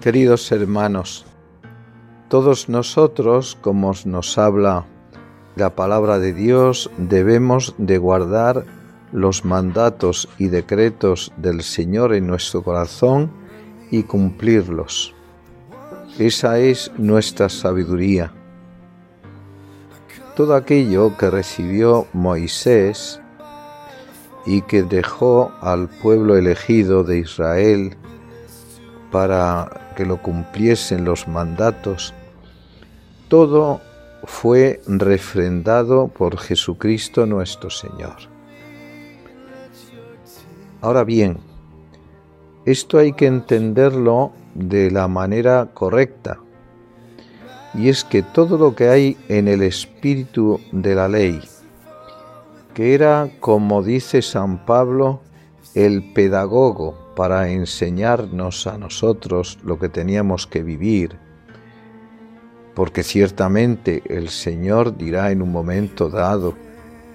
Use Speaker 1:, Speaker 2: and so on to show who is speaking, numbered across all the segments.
Speaker 1: Queridos hermanos, todos nosotros, como nos habla la palabra de Dios, debemos de guardar los mandatos y decretos del Señor en nuestro corazón y cumplirlos. Esa es nuestra sabiduría. Todo aquello que recibió Moisés y que dejó al pueblo elegido de Israel para que lo cumpliesen los mandatos, todo fue refrendado por Jesucristo nuestro Señor. Ahora bien, esto hay que entenderlo de la manera correcta, y es que todo lo que hay en el espíritu de la ley, que era, como dice San Pablo, el pedagogo para enseñarnos a nosotros lo que teníamos que vivir, porque ciertamente el Señor dirá en un momento dado,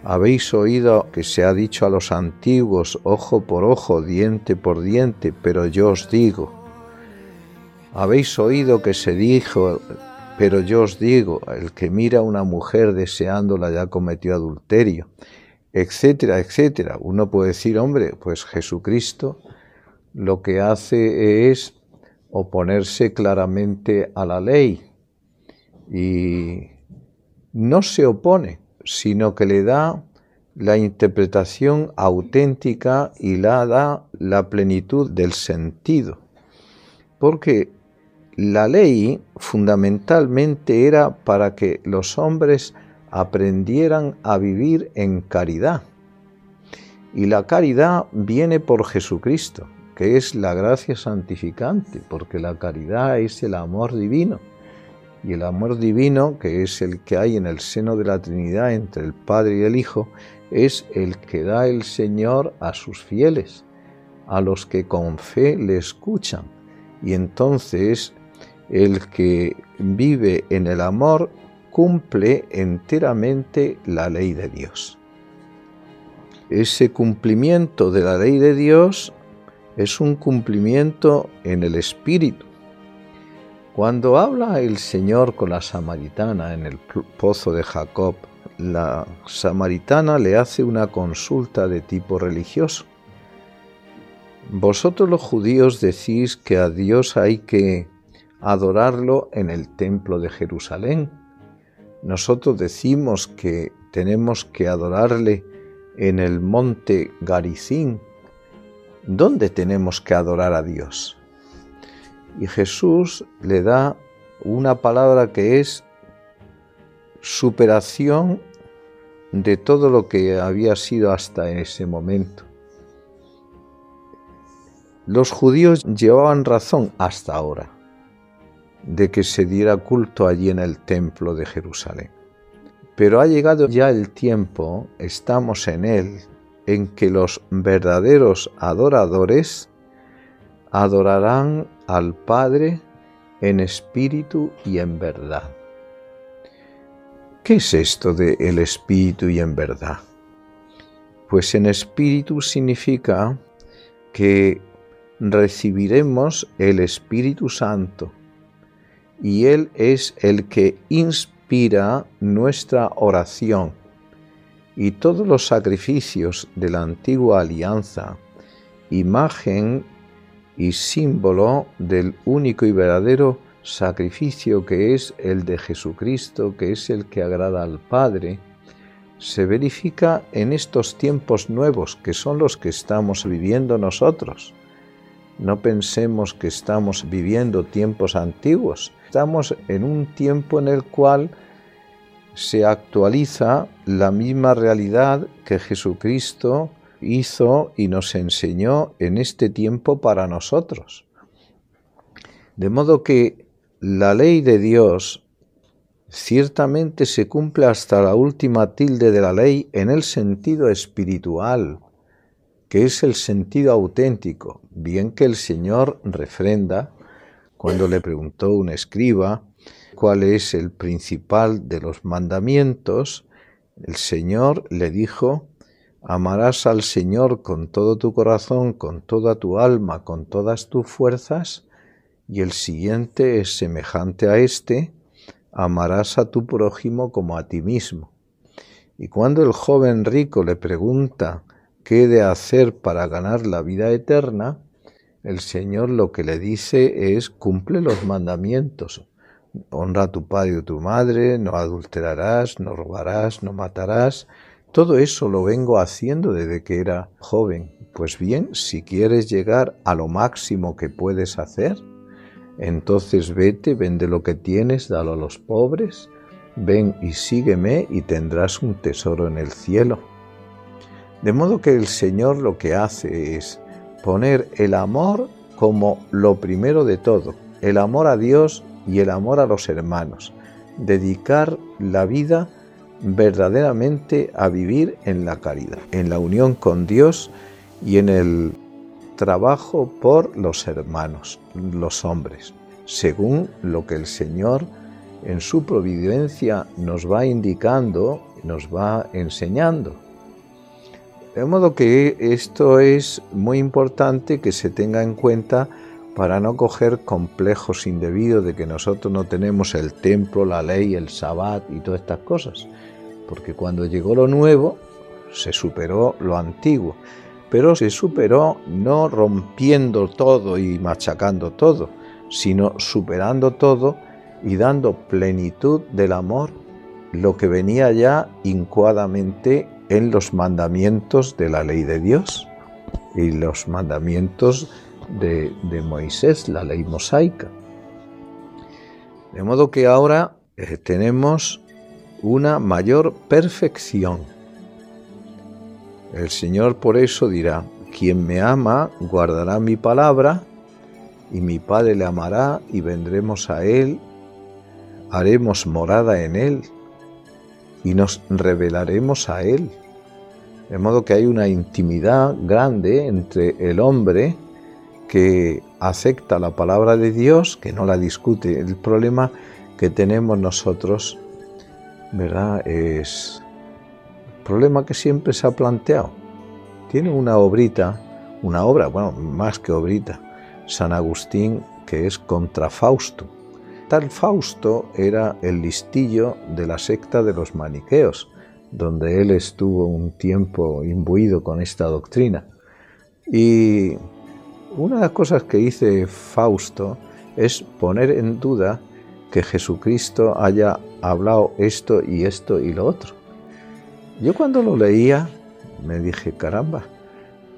Speaker 1: habéis oído que se ha dicho a los antiguos, ojo por ojo, diente por diente, pero yo os digo, habéis oído que se dijo, pero yo os digo, el que mira a una mujer deseándola ya cometió adulterio, etcétera, etcétera. Uno puede decir, hombre, pues Jesucristo lo que hace es oponerse claramente a la ley y no se opone, sino que le da la interpretación auténtica y la da la plenitud del sentido. Porque la ley fundamentalmente era para que los hombres aprendieran a vivir en caridad. Y la caridad viene por Jesucristo que es la gracia santificante, porque la caridad es el amor divino. Y el amor divino, que es el que hay en el seno de la Trinidad entre el Padre y el Hijo, es el que da el Señor a sus fieles, a los que con fe le escuchan. Y entonces el que vive en el amor cumple enteramente la ley de Dios. Ese cumplimiento de la ley de Dios es un cumplimiento en el espíritu. Cuando habla el Señor con la samaritana en el pozo de Jacob, la samaritana le hace una consulta de tipo religioso. Vosotros los judíos decís que a Dios hay que adorarlo en el templo de Jerusalén. Nosotros decimos que tenemos que adorarle en el monte Garicín, ¿Dónde tenemos que adorar a Dios? Y Jesús le da una palabra que es superación de todo lo que había sido hasta ese momento. Los judíos llevaban razón hasta ahora de que se diera culto allí en el templo de Jerusalén. Pero ha llegado ya el tiempo, estamos en él, en que los verdaderos adoradores adorarán al Padre en espíritu y en verdad. ¿Qué es esto de el espíritu y en verdad? Pues en espíritu significa que recibiremos el Espíritu Santo y Él es el que inspira nuestra oración y todos los sacrificios de la antigua alianza, imagen y símbolo del único y verdadero sacrificio que es el de Jesucristo, que es el que agrada al Padre, se verifica en estos tiempos nuevos que son los que estamos viviendo nosotros. No pensemos que estamos viviendo tiempos antiguos, estamos en un tiempo en el cual se actualiza la misma realidad que Jesucristo hizo y nos enseñó en este tiempo para nosotros. De modo que la ley de Dios ciertamente se cumple hasta la última tilde de la ley en el sentido espiritual, es el sentido auténtico, bien que el Señor refrenda cuando le preguntó un escriba, cuál es el principal de los mandamientos, el Señor le dijo, amarás al Señor con todo tu corazón, con toda tu alma, con todas tus fuerzas, y el siguiente es semejante a este, amarás a tu prójimo como a ti mismo. Y cuando el joven rico le pregunta qué de hacer para ganar la vida eterna, el Señor lo que le dice es cumple los mandamientos. Honra a tu padre y a tu madre, no adulterarás, no robarás, no matarás. Todo eso lo vengo haciendo desde que era joven. Pues bien, si quieres llegar a lo máximo que puedes hacer, entonces vete, vende lo que tienes, dalo a los pobres, ven y sígueme y tendrás un tesoro en el cielo. De modo que el Señor lo que hace es poner el amor como lo primero de todo, el amor a Dios y el amor a los hermanos, dedicar la vida verdaderamente a vivir en la caridad, en la unión con Dios y en el trabajo por los hermanos, los hombres, según lo que el Señor en su providencia nos va indicando, nos va enseñando. De modo que esto es muy importante que se tenga en cuenta para no coger complejos indebidos de que nosotros no tenemos el templo, la ley, el sabbat y todas estas cosas. Porque cuando llegó lo nuevo, se superó lo antiguo pero se superó no rompiendo todo y machacando todo, sino superando todo y dando plenitud del amor, lo que venía ya incuadamente en los mandamientos de la ley de Dios y los mandamientos de, de Moisés, la ley mosaica. De modo que ahora eh, tenemos una mayor perfección el Señor por eso dirá, quien me ama guardará mi palabra, y mi Padre le amará, y vendremos a Él, haremos morada en Él, y nos revelaremos a Él. De modo que hay una intimidad grande entre el hombre que acepta la palabra de Dios, que no la discute. El problema que tenemos nosotros, ¿verdad? Es problema que siempre se ha planteado. Tiene una obrita, una obra, bueno, más que obrita, San Agustín, que es contra Fausto. Tal Fausto era el listillo de la secta de los maniqueos, donde él estuvo un tiempo imbuido con esta doctrina. Y una de las cosas que dice Fausto es poner en duda que Jesucristo haya hablado esto y esto y lo otro. Yo cuando lo leía me dije, caramba,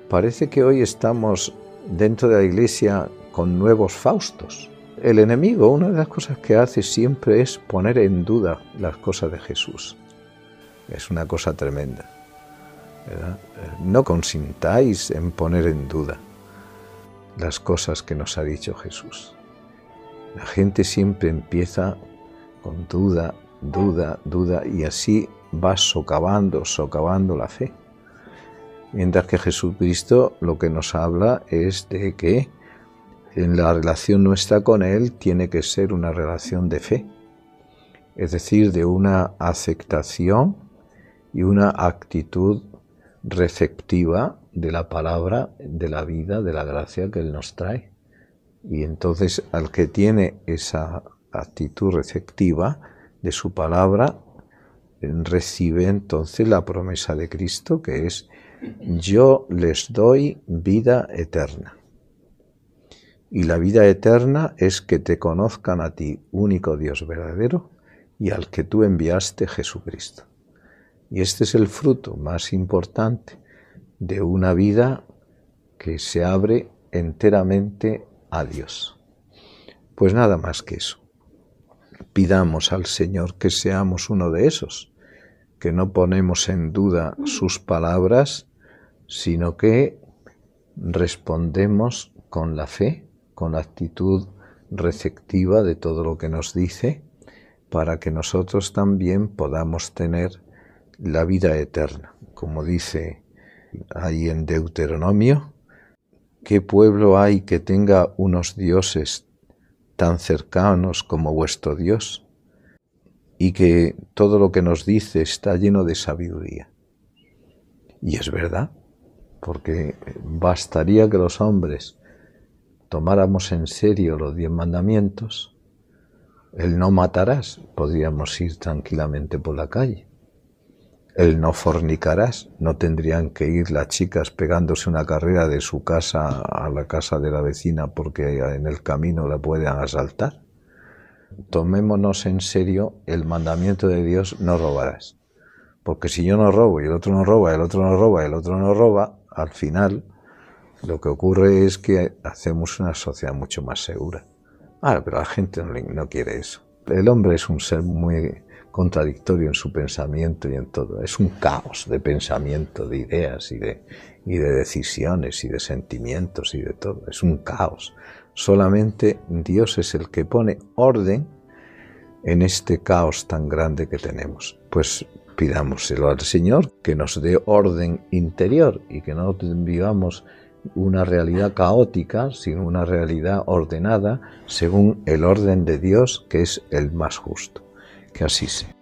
Speaker 1: parece que hoy estamos dentro de la iglesia con nuevos Faustos. El enemigo, una de las cosas que hace siempre es poner en duda las cosas de Jesús. Es una cosa tremenda. No consintáis en poner en duda las cosas que nos ha dicho Jesús. La gente siempre empieza con duda, duda, duda y así va socavando, socavando la fe. Mientras que Jesucristo lo que nos habla es de que en la relación nuestra con Él tiene que ser una relación de fe, es decir, de una aceptación y una actitud receptiva de la palabra, de la vida, de la gracia que Él nos trae. Y entonces al que tiene esa actitud receptiva de su palabra, recibe entonces la promesa de Cristo que es yo les doy vida eterna. Y la vida eterna es que te conozcan a ti, único Dios verdadero, y al que tú enviaste Jesucristo. Y este es el fruto más importante de una vida que se abre enteramente a Dios. Pues nada más que eso pidamos al Señor que seamos uno de esos, que no ponemos en duda sus palabras, sino que respondemos con la fe, con la actitud receptiva de todo lo que nos dice, para que nosotros también podamos tener la vida eterna. Como dice ahí en Deuteronomio, ¿qué pueblo hay que tenga unos dioses tan cercanos como vuestro Dios, y que todo lo que nos dice está lleno de sabiduría. Y es verdad, porque bastaría que los hombres tomáramos en serio los diez mandamientos, el no matarás, podríamos ir tranquilamente por la calle. El no fornicarás, no tendrían que ir las chicas pegándose una carrera de su casa a la casa de la vecina porque en el camino la puedan asaltar. Tomémonos en serio el mandamiento de Dios, no robarás. Porque si yo no robo y el otro no roba, el otro no roba, el otro no roba, al final lo que ocurre es que hacemos una sociedad mucho más segura. Ah, pero la gente no, quiere eso. El hombre es un ser muy contradictorio en su pensamiento y en todo. Es un caos de pensamiento, de ideas y de, y de decisiones y de sentimientos y de todo. Es un caos. Solamente Dios es el que pone orden en este caos tan grande que tenemos. Pues pidámoselo al Señor que nos dé orden interior y que no vivamos una realidad caótica, sino una realidad ordenada según el orden de Dios, que es el más justo. Que así sea.